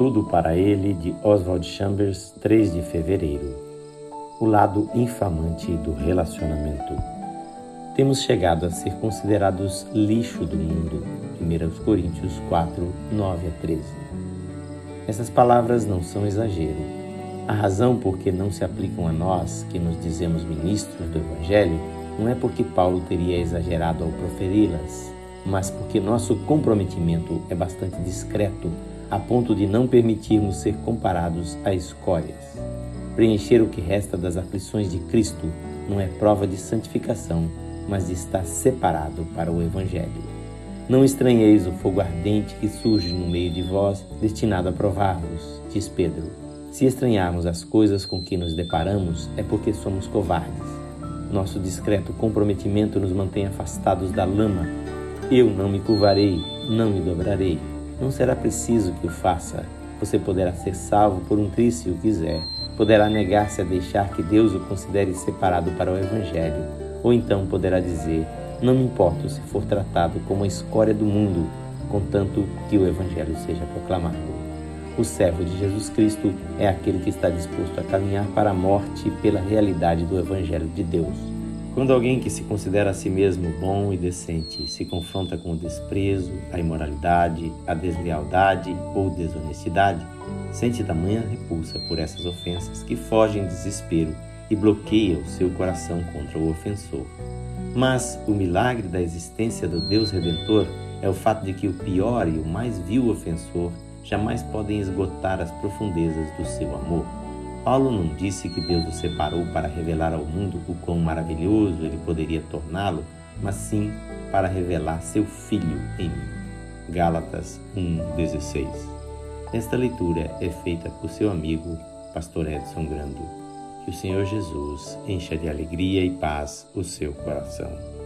Tudo para Ele, de Oswald Chambers, 3 de fevereiro. O lado infamante do relacionamento. Temos chegado a ser considerados lixo do mundo. 1 Coríntios 4, 9 a 13. Essas palavras não são exagero. A razão por que não se aplicam a nós, que nos dizemos ministros do Evangelho, não é porque Paulo teria exagerado ao proferi-las, mas porque nosso comprometimento é bastante discreto a ponto de não permitirmos ser comparados a escórias. Preencher o que resta das aflições de Cristo não é prova de santificação, mas de estar separado para o Evangelho. Não estranheis o fogo ardente que surge no meio de vós, destinado a provar-vos, diz Pedro. Se estranharmos as coisas com que nos deparamos, é porque somos covardes. Nosso discreto comprometimento nos mantém afastados da lama. Eu não me curvarei, não me dobrarei. Não será preciso que o faça. Você poderá ser salvo por um triz se o quiser. Poderá negar-se a deixar que Deus o considere separado para o Evangelho. Ou então poderá dizer: Não me importo se for tratado como a escória do mundo, contanto que o Evangelho seja proclamado. O servo de Jesus Cristo é aquele que está disposto a caminhar para a morte pela realidade do Evangelho de Deus. Quando alguém que se considera a si mesmo bom e decente se confronta com o desprezo, a imoralidade, a deslealdade ou desonestidade, sente tamanha repulsa por essas ofensas que foge em desespero e bloqueia o seu coração contra o ofensor. Mas o milagre da existência do Deus Redentor é o fato de que o pior e o mais vil ofensor jamais podem esgotar as profundezas do seu amor. Paulo não disse que Deus o separou para revelar ao mundo o quão maravilhoso ele poderia torná-lo, mas sim para revelar seu Filho em mim. Gálatas 1,16 Esta leitura é feita por seu amigo, Pastor Edson Grando. Que o Senhor Jesus encha de alegria e paz o seu coração.